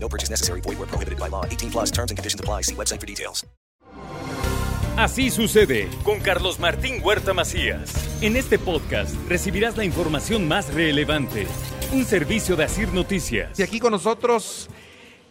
No purchase necessary. Void where prohibited by law. 18 plus terms and conditions apply. See website for details. Así sucede con Carlos Martín Huerta Macías. En este podcast recibirás la información más relevante. Un servicio de Asir Noticias. Y aquí con nosotros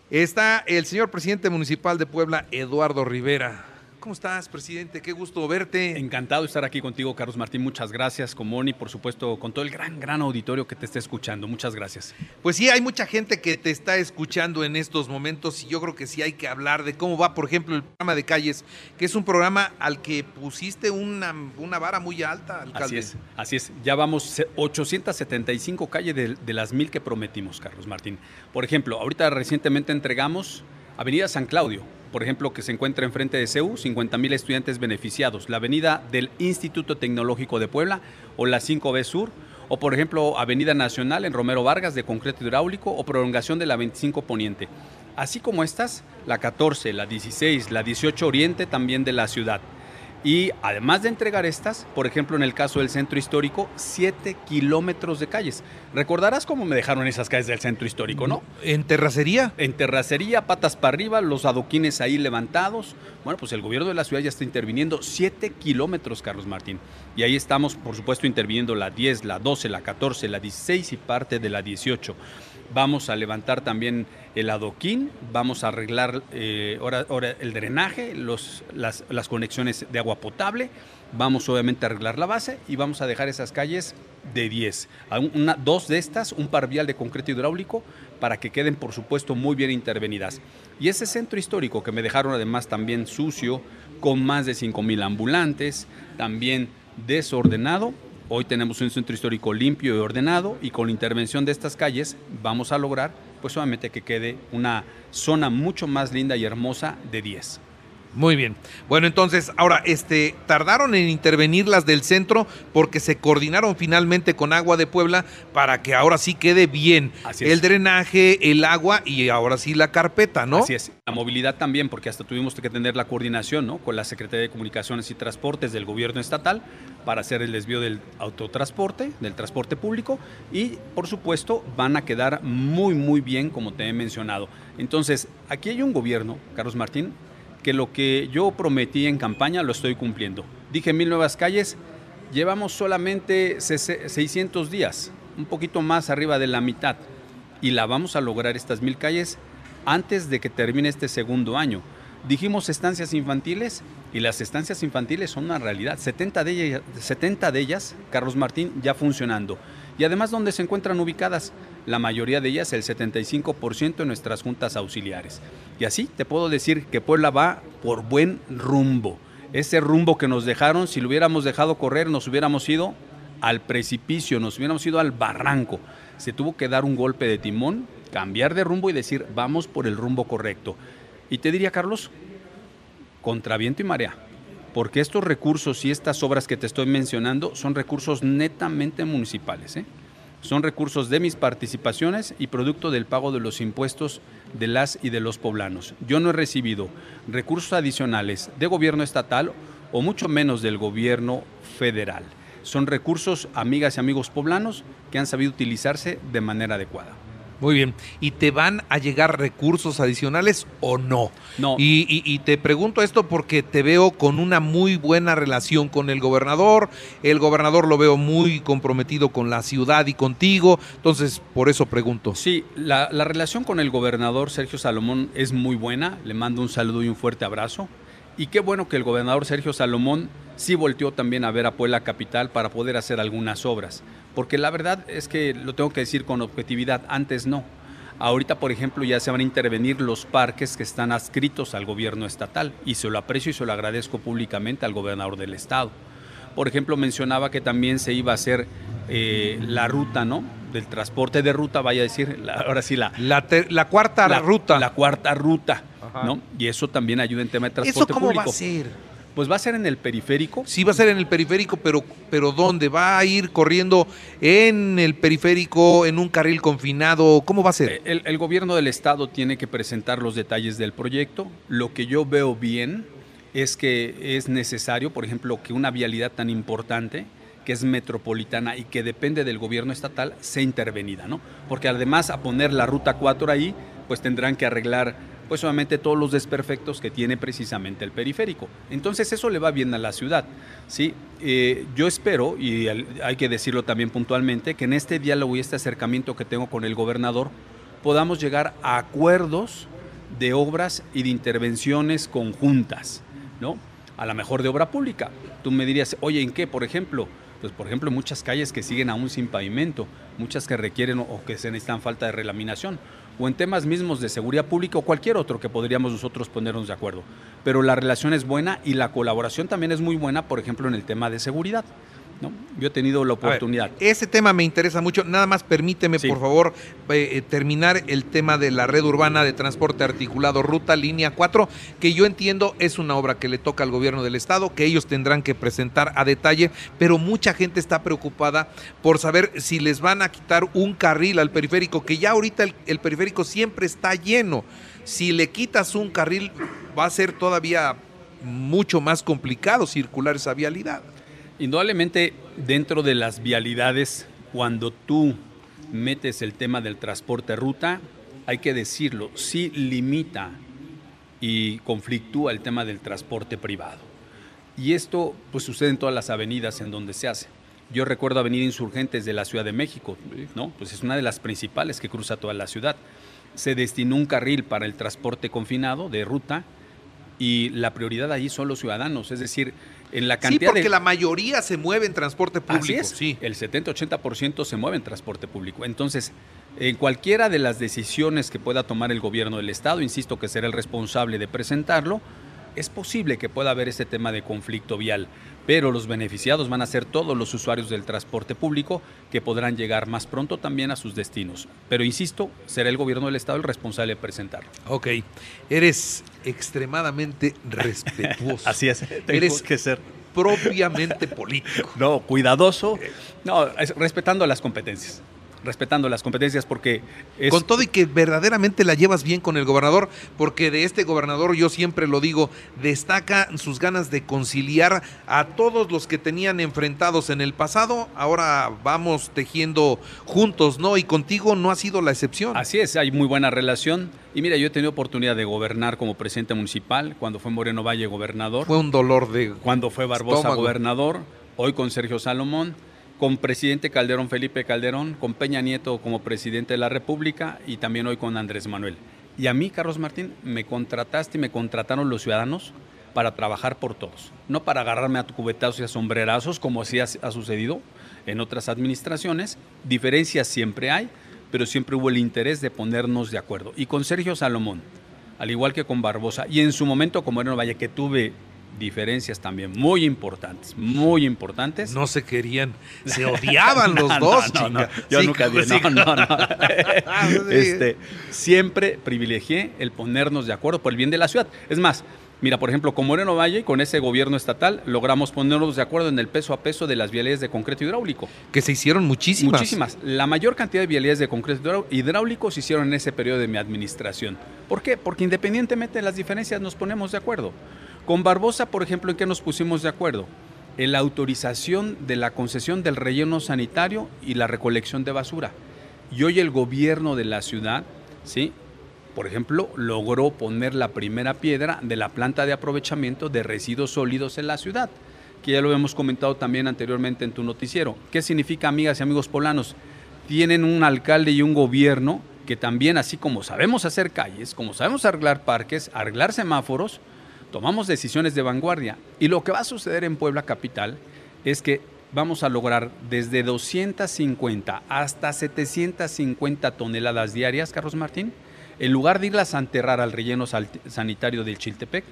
está el señor presidente municipal de Puebla, Eduardo Rivera. ¿Cómo estás, presidente? Qué gusto verte. Encantado de estar aquí contigo, Carlos Martín. Muchas gracias, con Moni, por supuesto, con todo el gran, gran auditorio que te está escuchando. Muchas gracias. Pues sí, hay mucha gente que te está escuchando en estos momentos y yo creo que sí hay que hablar de cómo va, por ejemplo, el programa de calles, que es un programa al que pusiste una, una vara muy alta, alcalde. Así es, así es. Ya vamos 875 calles de, de las mil que prometimos, Carlos Martín. Por ejemplo, ahorita recientemente entregamos Avenida San Claudio, por ejemplo, que se encuentra enfrente de CEU, 50 mil estudiantes beneficiados. La avenida del Instituto Tecnológico de Puebla o la 5B Sur, o por ejemplo, Avenida Nacional en Romero Vargas de concreto hidráulico o prolongación de la 25 Poniente. Así como estas, la 14, la 16, la 18 Oriente también de la ciudad. Y además de entregar estas, por ejemplo, en el caso del centro histórico, 7 kilómetros de calles. Recordarás cómo me dejaron esas calles del centro histórico, ¿no? ¿En terracería? En terracería, patas para arriba, los adoquines ahí levantados. Bueno, pues el gobierno de la ciudad ya está interviniendo 7 kilómetros, Carlos Martín. Y ahí estamos, por supuesto, interviniendo la 10, la 12, la 14, la 16 y parte de la 18. Vamos a levantar también el adoquín, vamos a arreglar eh, ahora, el drenaje, los, las, las conexiones de agua potable, vamos obviamente a arreglar la base y vamos a dejar esas calles de 10. Una, dos de estas, un par vial de concreto hidráulico para que queden por supuesto muy bien intervenidas. Y ese centro histórico que me dejaron además también sucio, con más de 5 mil ambulantes, también desordenado, Hoy tenemos un centro histórico limpio y ordenado y con la intervención de estas calles vamos a lograr pues solamente que quede una zona mucho más linda y hermosa de 10. Muy bien. Bueno, entonces, ahora, este, tardaron en intervenir las del centro porque se coordinaron finalmente con Agua de Puebla para que ahora sí quede bien Así es. el drenaje, el agua y ahora sí la carpeta, ¿no? Así es. La movilidad también, porque hasta tuvimos que tener la coordinación ¿no? con la Secretaría de Comunicaciones y Transportes del gobierno estatal para hacer el desvío del autotransporte, del transporte público y, por supuesto, van a quedar muy, muy bien, como te he mencionado. Entonces, aquí hay un gobierno, Carlos Martín, que lo que yo prometí en campaña lo estoy cumpliendo. Dije mil nuevas calles, llevamos solamente 600 días, un poquito más arriba de la mitad, y la vamos a lograr estas mil calles antes de que termine este segundo año. Dijimos estancias infantiles y las estancias infantiles son una realidad. 70 de ellas, 70 de ellas Carlos Martín, ya funcionando. Y además, ¿dónde se encuentran ubicadas? La mayoría de ellas, el 75% en nuestras juntas auxiliares. Y así te puedo decir que Puebla va por buen rumbo. Ese rumbo que nos dejaron, si lo hubiéramos dejado correr, nos hubiéramos ido al precipicio, nos hubiéramos ido al barranco. Se tuvo que dar un golpe de timón, cambiar de rumbo y decir, vamos por el rumbo correcto. Y te diría, Carlos, contra viento y marea, porque estos recursos y estas obras que te estoy mencionando son recursos netamente municipales. ¿eh? Son recursos de mis participaciones y producto del pago de los impuestos de las y de los poblanos. Yo no he recibido recursos adicionales de gobierno estatal o mucho menos del gobierno federal. Son recursos, amigas y amigos poblanos, que han sabido utilizarse de manera adecuada. Muy bien. ¿Y te van a llegar recursos adicionales o no? No. Y, y- y te pregunto esto porque te veo con una muy buena relación con el gobernador. El gobernador lo veo muy comprometido con la ciudad y contigo. Entonces, por eso pregunto. Sí, la, la relación con el gobernador Sergio Salomón es muy buena. Le mando un saludo y un fuerte abrazo. Y qué bueno que el gobernador Sergio Salomón sí volteó también a ver a Puebla Capital para poder hacer algunas obras. Porque la verdad es que lo tengo que decir con objetividad, antes no. Ahorita, por ejemplo, ya se van a intervenir los parques que están adscritos al gobierno estatal y se lo aprecio y se lo agradezco públicamente al gobernador del estado. Por ejemplo, mencionaba que también se iba a hacer eh, la ruta, ¿no? del transporte de ruta, vaya a decir, la- ahora sí la, La, ter- la cuarta la- ruta. La cuarta ruta, Ajá. ¿no? Y eso también ayuda en tema de ¿Eso transporte cómo público. va a ser? Pues va a ser en el periférico. Sí va a ser en el periférico, pero, pero ¿dónde? ¿Va a ir corriendo en el periférico, en un carril confinado? ¿Cómo va a ser? El, el gobierno del estado tiene que presentar los detalles del proyecto. Lo que yo veo bien es que es necesario, por ejemplo, que una vialidad tan importante, que es metropolitana y que depende del gobierno estatal, sea intervenida, ¿no? Porque además a poner la ruta 4 ahí, pues tendrán que arreglar pues solamente todos los desperfectos que tiene precisamente el periférico. Entonces eso le va bien a la ciudad. ¿sí? Eh, yo espero, y hay que decirlo también puntualmente, que en este diálogo y este acercamiento que tengo con el gobernador podamos llegar a acuerdos de obras y de intervenciones conjuntas, ¿no? A la mejor de obra pública. Tú me dirías, oye, ¿en qué? Por ejemplo, pues por ejemplo, muchas calles que siguen aún sin pavimento, muchas que requieren o- que se necesitan falta de relaminación, o en temas mismos de seguridad pública o cualquier otro que podríamos nosotros ponernos de acuerdo. Pero la relación es buena y la colaboración también es muy buena, por ejemplo, en el tema de seguridad. ¿No? Yo he tenido la ver, oportunidad. ese tema me interesa mucho. Nada más permíteme, Sí. por favor, eh, eh, terminar el tema de la red urbana de transporte articulado, ruta línea 4, que yo entiendo es una obra que le toca al gobierno del estado, que ellos tendrán que presentar a detalle, pero mucha gente está preocupada por saber si les van a quitar un carril al periférico, que ya ahorita el, el periférico siempre está lleno. Si le quitas un carril, va a ser todavía mucho más complicado circular esa vialidad. Indudablemente, dentro de las vialidades, cuando tú metes el tema del transporte ruta, hay que decirlo, sí limita y conflictúa el tema del transporte privado. Y esto pues sucede en todas las avenidas en donde se hace. Yo recuerdo Avenida Insurgentes de la Ciudad de México, ¿no? Pues es una de las principales que cruza toda la ciudad. Se destinó un carril para el transporte confinado de ruta y la prioridad ahí son los ciudadanos, es decir, en la Sí, porque de la mayoría se mueve en transporte público. Así es. Sí. El 70-80% se mueve en transporte público. Entonces, en cualquiera de las decisiones que pueda tomar el gobierno del Estado, insisto que será el responsable de presentarlo, es posible que pueda haber este tema de conflicto vial, pero los beneficiados van a ser todos los usuarios del transporte público que podrán llegar más pronto también a sus destinos. Pero insisto, será el gobierno del Estado el responsable de presentarlo. Ok. Eres extremadamente respetuoso. es, Eres- que ser. Propiamente político. No, cuidadoso. No, es respetando las competencias. Respetando las competencias porque es Con todo y que verdaderamente la llevas bien con el gobernador, porque de este gobernador, yo siempre lo digo, destaca sus ganas de conciliar a todos los que tenían enfrentados en el pasado. Ahora vamos tejiendo juntos, ¿no? Y contigo no ha sido la excepción. Así es, hay muy buena relación. Y mira, yo he tenido oportunidad de gobernar como presidente municipal, cuando fue Moreno Valle gobernador, Fue un dolor de. cuando fue Barbosa estómago. gobernador, hoy con Sergio Salomón, con presidente Calderón Felipe Calderón, con Peña Nieto como presidente de la República y también hoy con Andrés Manuel. Y a mí, Carlos Martín, me contrataste y me contrataron los ciudadanos para trabajar por todos, no para agarrarme a cubetazos y a sombrerazos como ha, ha sucedido en otras administraciones. Diferencias siempre hay, pero siempre hubo el interés de ponernos de acuerdo. Y con Sergio Salomón, al igual que con Barbosa, y en su momento con Moreno Valle, que tuve diferencias también muy importantes, muy importantes. No se querían, se odiaban los No, dos, no, no, chinga. yo Sí, nunca dije, no, no, no. Ah. Este, siempre privilegié el ponernos de acuerdo por el bien de la ciudad. Es más, mira, por ejemplo, con Moreno Valle, con ese gobierno estatal, logramos ponernos de acuerdo en el peso a peso de las vialidades de concreto hidráulico. Que se hicieron muchísimas. Muchísimas. La mayor cantidad de vialidades de concreto hidrá- hidráulico se hicieron en ese periodo de mi administración. ¿Por qué? Porque independientemente de las diferencias nos ponemos de acuerdo. Con Barbosa, por ejemplo, ¿en qué nos pusimos de acuerdo? En la autorización de la concesión del relleno sanitario y la recolección de basura. Y hoy el gobierno de la ciudad, ¿sí? por ejemplo, logró poner la primera piedra de la planta de aprovechamiento de residuos sólidos en la ciudad, que ya lo hemos comentado también anteriormente en tu noticiero. ¿Qué significa, amigas y amigos polanos? Tienen un alcalde y un gobierno que también, así como sabemos hacer calles, como sabemos arreglar parques, arreglar semáforos, tomamos decisiones de vanguardia. Y lo que va a suceder en Puebla Capital es que vamos a lograr desde 250 hasta 750 toneladas diarias, Carlos Martín, en lugar de irlas a enterrar al relleno sanitario del Chiltepec,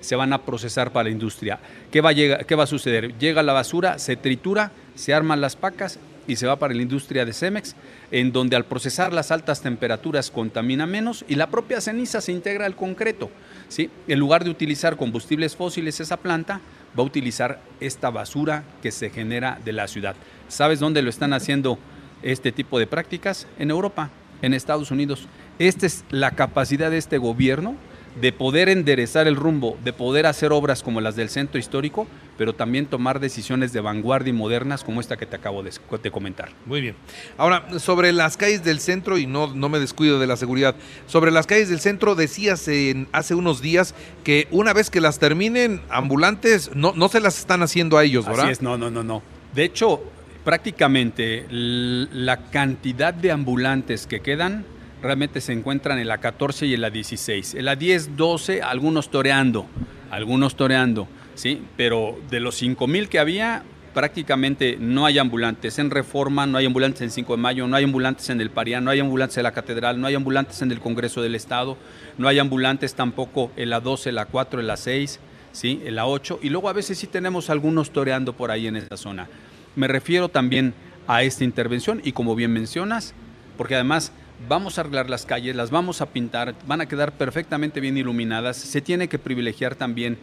se van a procesar para la industria. ¿Qué va, a ¿Qué va a suceder? Llega la basura, se tritura, se arman las pacas y se va para la industria de Cemex, en donde al procesar las altas temperaturas contamina menos y la propia ceniza se integra al concreto. ¿sí? En lugar de utilizar combustibles fósiles esa planta, va a utilizar esta basura que se genera de la ciudad. ¿Sabes dónde lo están haciendo este tipo de prácticas? En Europa, en Estados Unidos. Esta es la capacidad de este gobierno de poder enderezar el rumbo, de poder hacer obras como las del centro histórico, pero también tomar decisiones de vanguardia y modernas como esta que te acabo de, de comentar. Muy bien. Ahora, sobre las calles del centro, y no, no me descuido de la seguridad, sobre las calles del centro decías en, hace unos días que una vez que las terminen, ambulantes no, no se las están haciendo a ellos, ¿verdad? Así es, no, no, no, no. De hecho, prácticamente la cantidad de ambulantes que quedan realmente se encuentran en la 14 y en la 16. En la 10, 12, algunos toreando, algunos toreando, ¿sí? Pero de los 5 mil que había, prácticamente no hay ambulantes en Reforma, no hay ambulantes en 5 de Mayo, no hay ambulantes en el Parián, no hay ambulantes en la Catedral, no hay ambulantes en el Congreso del Estado, no hay ambulantes tampoco en la 12, en la 4, en la 6, ¿sí? en la 8, y luego a veces sí tenemos algunos toreando por ahí en esa zona. Me refiero también a esta intervención y como bien mencionas, porque además vamos a arreglar las calles, las vamos a pintar, van a quedar perfectamente bien iluminadas. Se tiene que privilegiar también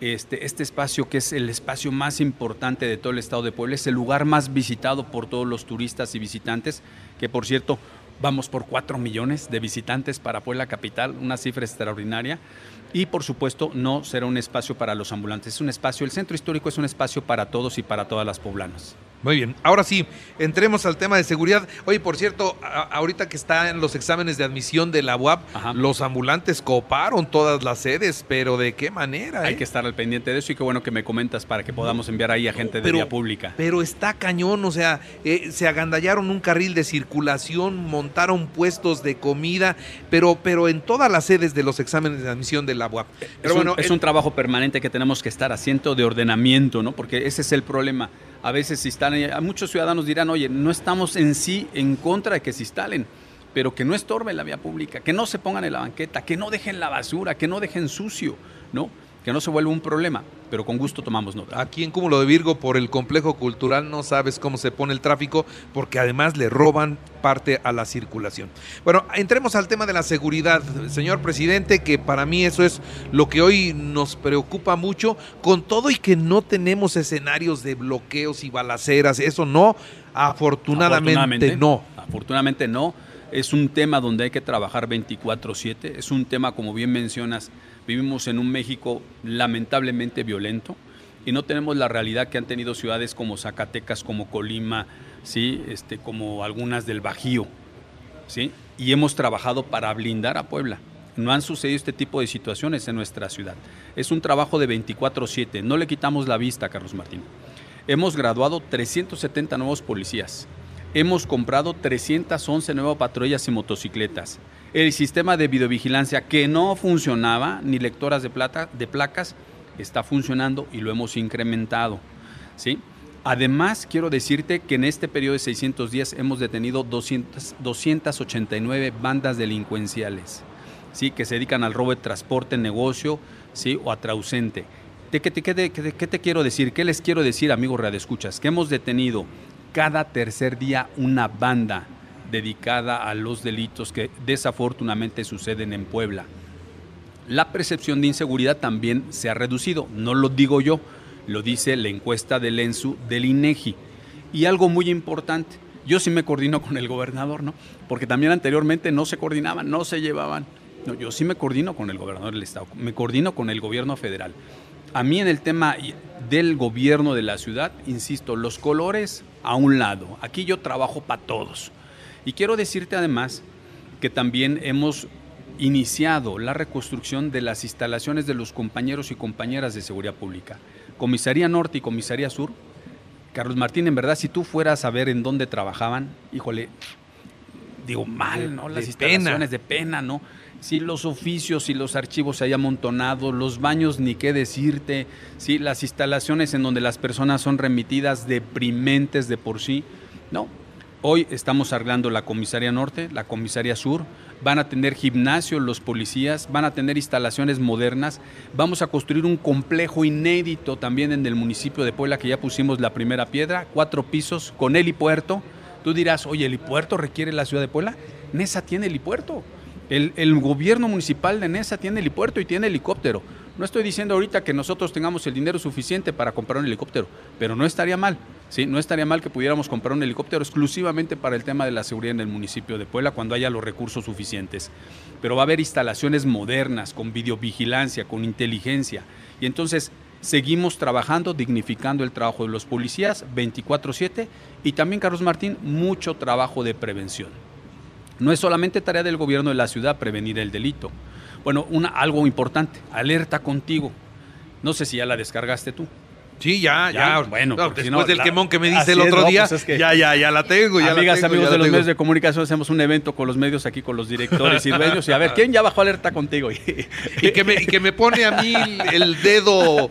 este, este espacio que es el espacio más importante de todo el estado de Puebla, es el lugar más visitado por todos los turistas y visitantes, que por cierto vamos por 4 millones de visitantes para Puebla Capital, una cifra extraordinaria. Y por supuesto no será un espacio para los ambulantes, es un espacio, el centro histórico es un espacio para todos y para todas las poblanas. Muy bien, ahora sí, entremos al tema de seguridad. Oye, por cierto, ahorita que están los exámenes de admisión de la UAP, los ambulantes coparon todas las sedes, pero ¿de qué manera? Hay eh? que estar al pendiente de eso y qué bueno que me comentas para que podamos enviar ahí a gente de vía pública. Pero está cañón, o sea, eh, se agandallaron un carril de circulación, montaron puestos de comida, pero, pero en todas las sedes de los exámenes de admisión de la UAP. Pero es bueno, un, es un trabajo permanente que tenemos que estar haciendo de ordenamiento, ¿no? Porque ese es el problema a veces se instalan, a muchos ciudadanos dirán, oye, no estamos en sí en contra de que se instalen, pero que no estorben la vía pública, que no se pongan en la banqueta, que no dejen la basura, que no dejen sucio, ¿no? Que no se vuelva un problema, pero con gusto tomamos nota. Aquí en Cúmulo de Virgo, por el complejo cultural, no sabes cómo se pone el tráfico, porque además le roban parte a la circulación. Bueno, entremos al tema de la seguridad, señor presidente, que para mí eso es lo que hoy nos preocupa mucho, con todo y que no tenemos escenarios de bloqueos y balaceras, eso no, afortunadamente, afortunadamente no. Afortunadamente no. Es un tema donde hay que trabajar 24/7, es un tema, como bien mencionas, Vivimos en un México lamentablemente violento y no tenemos la realidad que han tenido ciudades como Zacatecas, como Colima, ¿sí? este, como algunas del Bajío. ¿sí? Y hemos trabajado para blindar a Puebla. No han sucedido este tipo de situaciones en nuestra ciudad. Es un trabajo de 24/7. No le quitamos la vista, Carlos Martín. Hemos graduado 370 nuevos policías. Hemos comprado 311 nuevas patrullas y motocicletas el sistema de videovigilancia que no funcionaba, ni lectoras de, de placas, está funcionando y lo hemos incrementado. ¿sí? Además, quiero decirte que en este periodo de 600 días hemos detenido 200, 289 bandas delincuenciales ¿sí? que se dedican al robo de transporte, negocio ¿sí? o a trausente. ¿Qué te, qué, ¿Qué te quiero decir? ¿Qué les quiero decir, amigos Escuchas? Que hemos detenido cada tercer día una banda dedicada a los delitos que desafortunadamente suceden en Puebla. La percepción de inseguridad también se ha reducido, no lo digo yo, lo dice la encuesta del ENSU del INEGI. Y algo muy importante, yo sí me coordino con el gobernador, ¿no? Porque también anteriormente no se coordinaban, no se llevaban. No, yo sí me coordino con el gobernador del estado, me coordino con el gobierno federal. A mí en el tema del gobierno de la ciudad, insisto, los colores a un lado. Aquí yo trabajo para todos. Y quiero decirte además que también hemos iniciado la reconstrucción de las instalaciones de los compañeros y compañeras de seguridad pública. Comisaría Norte y Comisaría Sur. Carlos Martín, en verdad, si tú fueras a ver en dónde trabajaban, híjole, digo mal, ¿no? Las instalaciones de pena, ¿no? Si los oficios y los archivos se hayan amontonado, los baños ni qué decirte, si las instalaciones en donde las personas son remitidas deprimentes de por sí, no, Hoy estamos arreglando la comisaría norte, la comisaría sur, van a tener gimnasio los policías, van a tener instalaciones modernas, vamos a construir un complejo inédito también en el municipio de Puebla que ya pusimos la primera piedra, cuatro pisos con helipuerto. Tú dirás, oye, ¿el helipuerto requiere la ciudad de Puebla? Nesa tiene helipuerto. El, gobierno municipal de Nesa tiene helipuerto y tiene helicóptero. No estoy diciendo ahorita que nosotros tengamos el dinero suficiente para comprar un helicóptero, pero no estaría mal. Sí, no estaría mal que pudiéramos comprar un helicóptero exclusivamente para el tema de la seguridad en el municipio de Puebla cuando haya los recursos suficientes. Pero va a haber instalaciones modernas, con videovigilancia, con inteligencia. Y entonces seguimos trabajando, dignificando el trabajo de los policías 24/7 y también, Carlos Martín, mucho trabajo de prevención. No es solamente tarea del gobierno de la ciudad prevenir el delito. Bueno, una, algo importante, alerta contigo. No sé si ya la descargaste tú. Sí, ya, ya. Bueno, No, porque si después no, del la- quemón que me así el es, otro no, día, pues es que- ya, ya, ya la tengo, ya Amigas, la tengo, amigos ya de los tengo. medios de comunicación, hacemos un evento con los medios aquí, con los directores y dueños. Y a ver, ¿quién ya bajó alerta contigo? Y que, me, y que me pone a mí el dedo.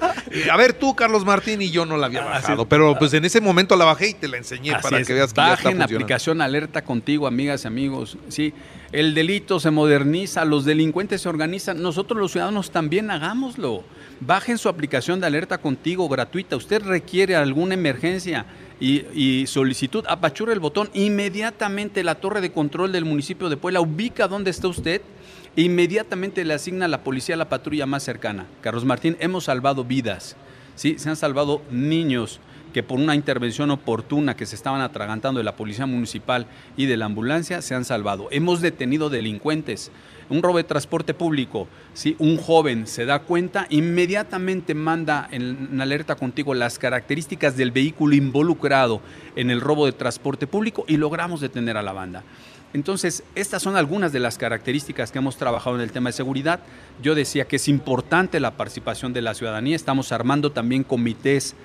A ver, tú, Carlos Martín, y yo no la había Así bajado. pero pues en ese momento la bajé y te la enseñé para es. que veas que ya está Bajen funcionando. aplicación Alerta Contigo, amigas y amigos. Sí, el delito se moderniza, los delincuentes se organizan. Nosotros los ciudadanos también hagámoslo. Bajen su aplicación de Alerta Contigo gratuita. Usted requiere alguna emergencia y, solicitud, apachurra el botón. Inmediatamente la torre de control del municipio de Puebla ubica dónde está usted. e Inmediatamente le asigna a la policía la patrulla más cercana. Carlos Martín, hemos salvado vidas. ¿sí? Se han salvado niños que por una intervención oportuna que se estaban atragantando de la policía municipal y de la ambulancia se han salvado. Hemos detenido delincuentes. Un robo de transporte público, si un joven se da cuenta, inmediatamente manda en, alerta contigo las características del vehículo involucrado en el robo de transporte público y logramos detener a la banda. Entonces, estas son algunas de las características que hemos trabajado en el tema de seguridad. Yo decía que es importante la participación de la ciudadanía. Estamos armando también comités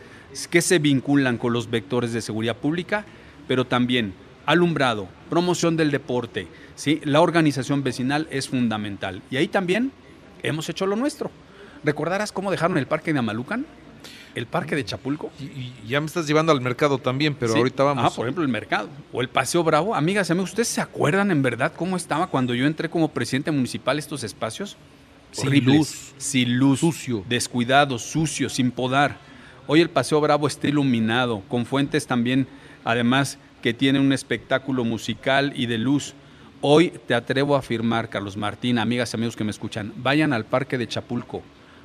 que se vinculan con los vectores de seguridad pública, pero también alumbrado, promoción del deporte, ¿sí? la organización vecinal es fundamental. Y ahí también hemos hecho lo nuestro. ¿Recordarás cómo dejaron el parque de Amalucan? El parque de Chapulco. Y, y ya me estás llevando al mercado también, pero Sí. ahorita vamos. Ah, por ejemplo, el mercado. O el Paseo Bravo. Amigas y amigos, ¿ustedes se acuerdan en verdad cómo estaba cuando yo entré como presidente municipal estos espacios? Sin Horribles, luz. Sin luz. Sucio. Descuidado, sucio, sin podar. Hoy el Paseo Bravo está iluminado, con fuentes también, además, que tiene un espectáculo musical y de luz. Hoy te atrevo a afirmar, Carlos Martín, amigas y amigos que me escuchan, vayan al parque de Chapulco.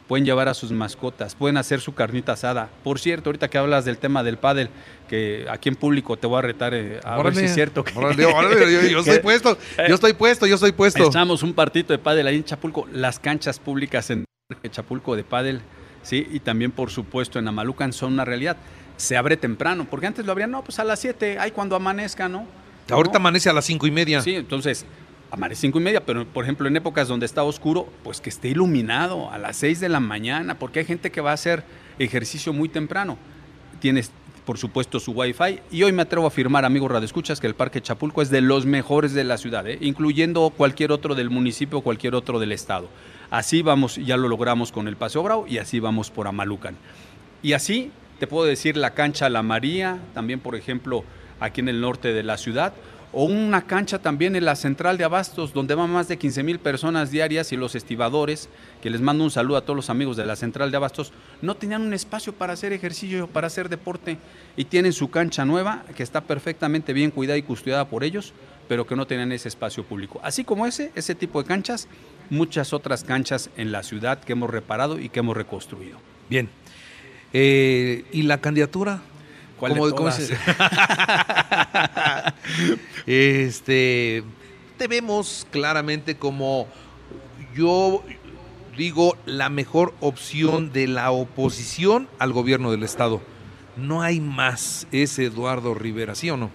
Pueden llevar a sus mascotas, pueden hacer su carnita asada. Por cierto, ahorita que hablas del tema del pádel, que aquí en público te voy a retar eh, a ver si es cierto que, órale, órale, yo, yo estoy puesto, yo estoy puesto, yo estoy puesto. Echamos un partito de pádel ahí en Chapulco, las canchas públicas en Chapulco de pádel, sí, y también por supuesto en Amalucan son una realidad. Se abre temprano, porque antes lo abrían, no, pues a las 7, ahí cuando amanezca, ¿no? Ahorita No. amanece a las cinco y media. Sí, entonces, amanece cinco y media, pero por ejemplo en épocas donde está oscuro, pues que esté iluminado a las 6 de la mañana, porque hay gente que va a hacer ejercicio muy temprano. Tienes, por supuesto, su wifi. Y hoy me atrevo a afirmar, amigos radioescuchas, que el Parque Chapulco es de los mejores de la ciudad, ¿eh? incluyendo cualquier otro del municipio cualquier otro del estado. Así vamos, ya lo logramos con el Paseo Bravo y así vamos por Amalucan. Y así te puedo decir la cancha La María, también por ejemplo aquí en el norte de la ciudad, o una cancha también en la central de Abastos, donde van más de 15 mil personas diarias y los estibadores, que les mando un saludo a todos los amigos de la central de Abastos, no tenían un espacio para hacer ejercicio, para hacer deporte, y tienen su cancha nueva, que está perfectamente bien cuidada y custodiada por ellos, pero que no tenían ese espacio público. Así como ese, ese tipo de canchas, muchas otras canchas en la ciudad que hemos reparado y que hemos reconstruido. Bien. Eh, ¿Y la candidatura? ¿Cuál de ¿Cómo- cómo todas? se- este, te vemos claramente como yo digo la mejor opción de la oposición al gobierno del estado. No hay más, es Eduardo Rivera, ¿sí o no?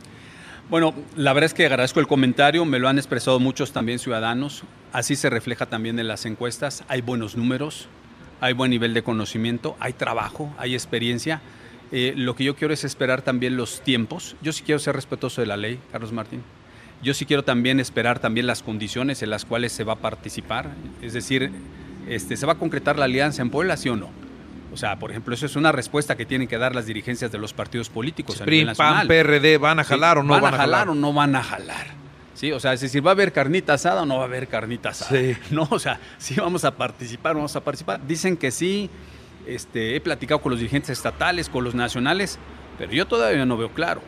Bueno, la verdad es que agradezco el comentario, me lo han expresado muchos también ciudadanos, así se refleja también en las encuestas, hay buenos números, hay buen nivel de conocimiento, hay trabajo, hay experiencia. Eh, lo que yo quiero es esperar también los tiempos. Yo sí quiero ser respetuoso de la ley, Carlos Martín. Yo sí quiero también esperar también las condiciones en las cuales se va a participar. Es decir, este, ¿se va a concretar la alianza en Puebla, sí o no? O sea, por ejemplo, eso es una respuesta que tienen que dar las dirigencias de los partidos políticos a PRI, nivel PAN. PRD, ¿van a Sí, jalar o no van, a jalar? o no van a jalar? Sí, o sea, es decir, ¿va a haber carnita asada o no va a haber carnita asada? Sí. No, o sea, sí vamos a participar, vamos a participar. Dicen que sí, este, he platicado con los dirigentes estatales, con los nacionales, pero yo todavía no veo claro.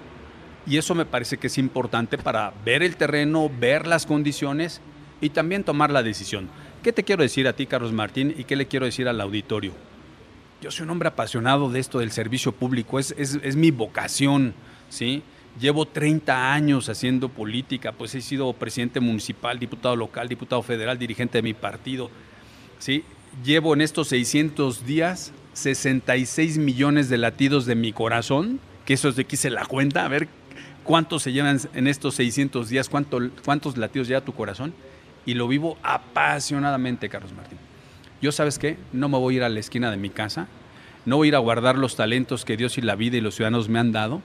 Y eso me parece que es importante para ver el terreno, ver las condiciones y también tomar la decisión. ¿Qué te quiero decir a ti, Carlos Martín, y qué le quiero decir al auditorio? Yo soy un hombre apasionado de esto del servicio público, es, es, mi vocación, ¿sí? Llevo 30 años haciendo política, pues he sido presidente municipal, diputado local, diputado federal, dirigente de mi partido. ¿sí? Llevo en estos 600 días 66 millones de latidos de mi corazón, que eso es de que hice la cuenta, a ver cuántos se llevan en estos 600 días, cuánto, cuántos latidos lleva tu corazón. Y lo vivo apasionadamente, Carlos Martín. Yo, ¿sabes qué? No me voy a ir a la esquina de mi casa, no voy a ir a guardar los talentos que Dios y la vida y los ciudadanos me han dado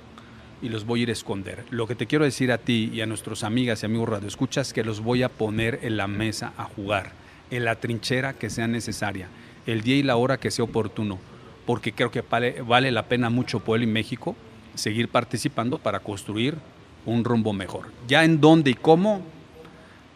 y los voy a ir a esconder. Lo que te quiero decir a ti y a nuestros amigas y amigos radioescuchas es que los voy a poner en la mesa a jugar, en la trinchera que sea necesaria, el día y la hora que sea oportuno, porque creo que vale, la pena mucho Pueblo y México seguir participando para construir un rumbo mejor. Ya en dónde y cómo,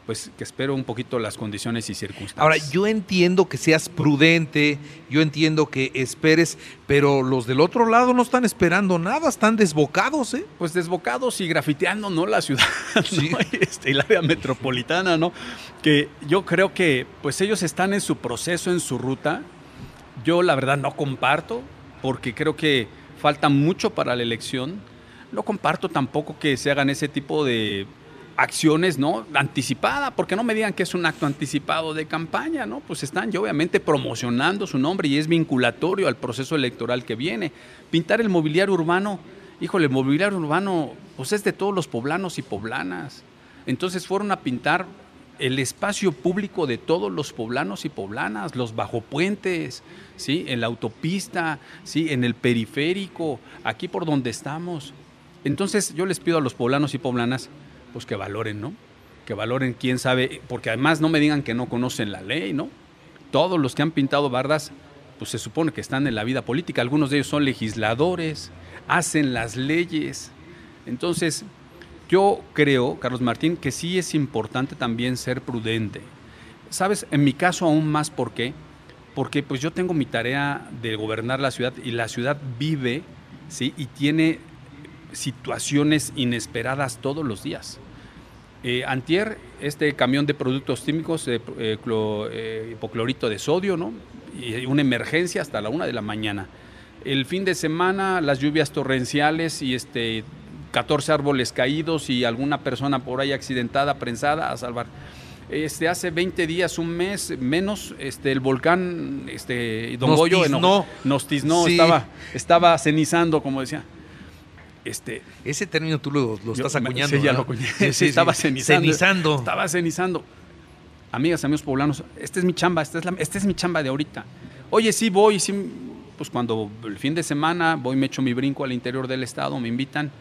pues que espero un poquito las condiciones y circunstancias. Ahora, yo entiendo que seas prudente, yo entiendo que esperes, pero los del otro lado no están esperando nada, están desbocados, ¿eh? Pues desbocados y grafiteando, ¿no? La ciudad, Sí. ¿no? Y este, el área metropolitana, ¿no? Que yo creo que pues ellos están en su proceso, en su ruta. Yo la verdad no comparto, porque creo que falta mucho para la elección. No comparto tampoco que se hagan ese tipo de acciones, ¿no? Anticipada, porque no me digan que es un acto anticipado de campaña, ¿no? Pues están ya obviamente promocionando su nombre y es vinculatorio al proceso electoral que viene. Pintar el mobiliario urbano, híjole, el mobiliario urbano, pues es de todos los poblanos y poblanas. Entonces fueron a pintar el espacio público de todos los poblanos y poblanas, los bajopuentes, ¿sí? en la autopista, ¿sí? en el periférico, aquí por donde estamos. Entonces yo les pido a los poblanos y poblanas pues que valoren, ¿no? Que valoren quién sabe, porque además no me digan que no conocen la ley, ¿no? Todos los que han pintado bardas, pues se supone que están en la vida política, algunos de ellos son legisladores, hacen las leyes. Entonces, yo creo, Carlos Martín, que sí es importante también ser prudente. Sabes, en mi caso aún más, ¿por qué? Porque pues yo tengo mi tarea de gobernar la ciudad y la ciudad vive, ¿sí? Y tiene situaciones inesperadas todos los días. Eh, antier, este camión de productos químicos, eh, eh, eh, hipoclorito de sodio, ¿no? Y una emergencia hasta la una de la mañana. El fin de semana, las lluvias torrenciales y este 14 árboles caídos y alguna persona por ahí accidentada, prensada, a salvar. Este, hace 20 días, un mes menos, este, el volcán este, Don Nos Goyo tiznó. eno- nos tiznó, Sí. estaba, estaba cenizando, como decía. Este, Ese término tú lo, lo yo- estás acuñando. Sí, ya lo acuñé. Sí, sí, estaba cenizando. Cenizando. Estaba cenizando. Amigas, amigos poblanos, esta es mi chamba, esta es, la, esta es mi chamba de ahorita. Oye, sí voy, sí, pues cuando el fin de semana voy, me echo mi brinco al interior del estado, me invitan.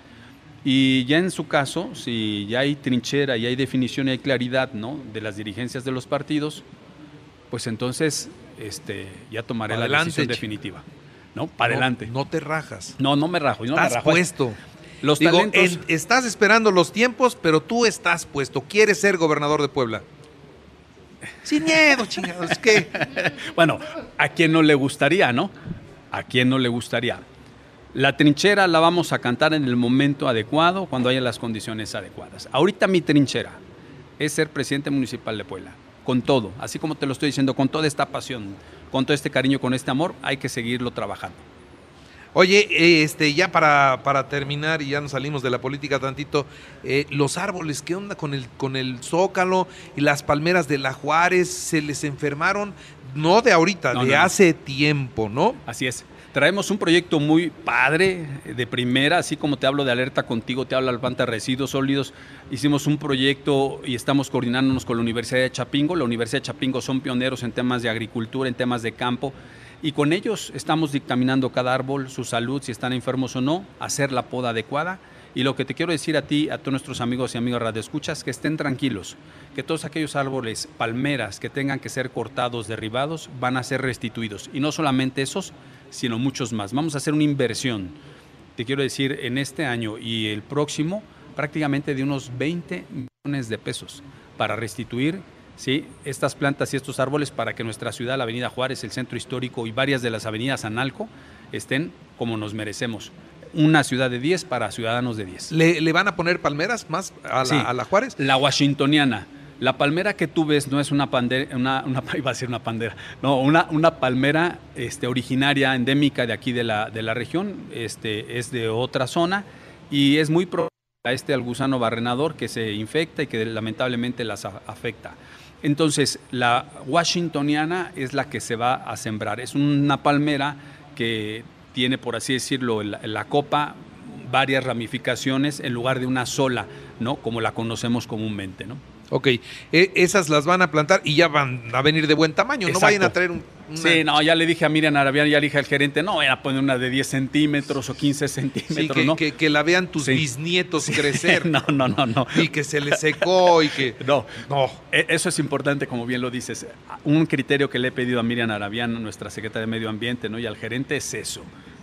Y ya en su caso, si ya hay trinchera y hay definición y hay claridad ¿no? de las dirigencias de los partidos, pues entonces este, ya tomaré la decisión definitiva. ¿No? Para No- adelante. No, te rajas. No, no me rajo. yo no me estás rajo. puesto. Los Digo, talentos. en- estás esperando los tiempos, pero tú estás puesto. Quieres ser gobernador de Puebla. Sin miedo, chingados. Que Bueno, ¿a quién no le gustaría, no? ¿A quién no le gustaría? La trinchera la vamos a cantar en el momento adecuado, cuando haya las condiciones adecuadas. Ahorita mi trinchera es ser presidente municipal de Puebla, con todo, así como te lo estoy diciendo, con toda esta pasión, con todo este cariño, con este amor, hay que seguirlo trabajando. Oye, este, ya para, para terminar y ya nos salimos de la política tantito, eh, los árboles, ¿qué onda con el, con el zócalo y las palmeras de la Juárez? ¿Se les enfermaron? No de ahorita, No, de no, no. hace tiempo, ¿no? Así es. Traemos un proyecto muy padre, de primera, así como te hablo de alerta contigo, te hablo al Panta Residuos Sólidos. Hicimos un proyecto y estamos coordinándonos con la Universidad de Chapingo. La Universidad de Chapingo son pioneros en temas de agricultura, en temas de campo. Y con ellos estamos dictaminando cada árbol, su salud, si están enfermos o no, hacer la poda adecuada. Y lo que te quiero decir a ti, a todos nuestros amigos y amigas radioescuchas, que estén tranquilos, que todos aquellos árboles, palmeras que tengan que ser cortados, derribados, van a ser restituidos. Y no solamente esos, sino muchos más. Vamos a hacer una inversión, te quiero decir, en este año y el próximo, prácticamente de unos 20 millones de pesos para restituir ¿sí? estas plantas y estos árboles para que nuestra ciudad, la Avenida Juárez, el centro histórico y varias de las avenidas Analco estén como nos merecemos. Una ciudad de 10 para ciudadanos de 10. ¿Le, le van a poner palmeras más a la, Sí. a la Juárez? La washingtoniana. La palmera que tú ves no es una pandera, una, una, iba a decir una pandera, no, una, una palmera este, originaria, endémica de aquí de la, de la región, este, es de otra zona y es muy probable a este al gusano barrenador que se infecta y que lamentablemente las a- afecta. Entonces, la washingtoniana es la que se va a sembrar. Es una palmera que tiene, por así decirlo, la, copa varias ramificaciones en lugar de una sola, ¿no? Como la conocemos comúnmente, ¿no? Ok, e- esas las van a plantar y ya van a venir de buen tamaño. No vayan a traer un. una- Sí, no, ya le dije a Miriam Arabián, ya le dije al gerente, no, vayan a poner una de 10 centímetros o 15 Sí, centímetros, que, ¿no? que- que la vean tus Sí. bisnietos crecer no, no, no, no. y que se le secó y que. No, No. E- Eso es importante, como bien lo dices. Un criterio que le he pedido a Miriam Arabián, nuestra secretaria de Medio Ambiente, ¿no? y al gerente es eso.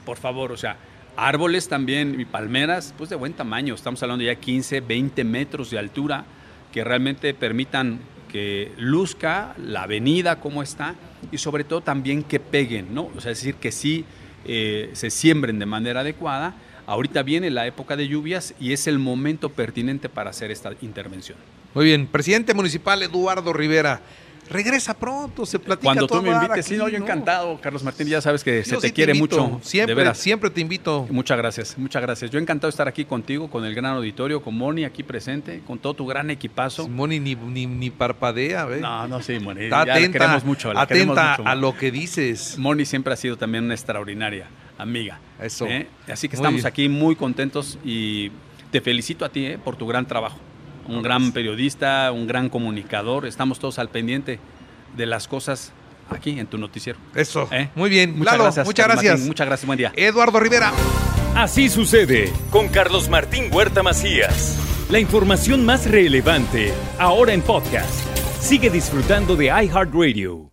Por favor, o sea, árboles también y palmeras, pues de buen tamaño. Estamos hablando ya 15, 20 metros de altura que realmente permitan que luzca la avenida como está y sobre todo también que peguen, ¿no? O sea, es decir, que sí eh, se siembren de manera adecuada. Ahorita viene la época de lluvias y es el momento pertinente para hacer esta intervención. Muy bien, presidente municipal Eduardo Rivera. Regresa pronto, se platica Cuando tú me invites, sí, no, yo encantado, Carlos Martín, ya sabes que se Yo te sí quiere mucho, Siempre, de veras. siempre te invito. Muchas gracias, muchas gracias. Yo encantado de estar aquí contigo, con el gran auditorio, con Moni aquí presente, con todo tu gran equipazo. Moni ni, ni, ni parpadea, ¿ve? No, no, sí, Moni, Está ya la atenta, queremos mucho, la queremos atenta mucho. a lo que dices. Moni siempre ha sido también una extraordinaria amiga. Eso. ¿eh? Así que Muy estamos bien. aquí muy contentos y te felicito a ti ¿eh? por tu gran trabajo. Un gran periodista, un gran comunicador. Estamos todos al pendiente de las cosas aquí en tu noticiero. Eso. ¿eh? Muy bien. Muchas Lalo, gracias. muchas gracias. Martín, muchas gracias, buen día. Eduardo Rivera. Así sucede con Carlos Martín Huerta Macías. La información más relevante ahora en podcast. Sigue disfrutando de iHeartRadio.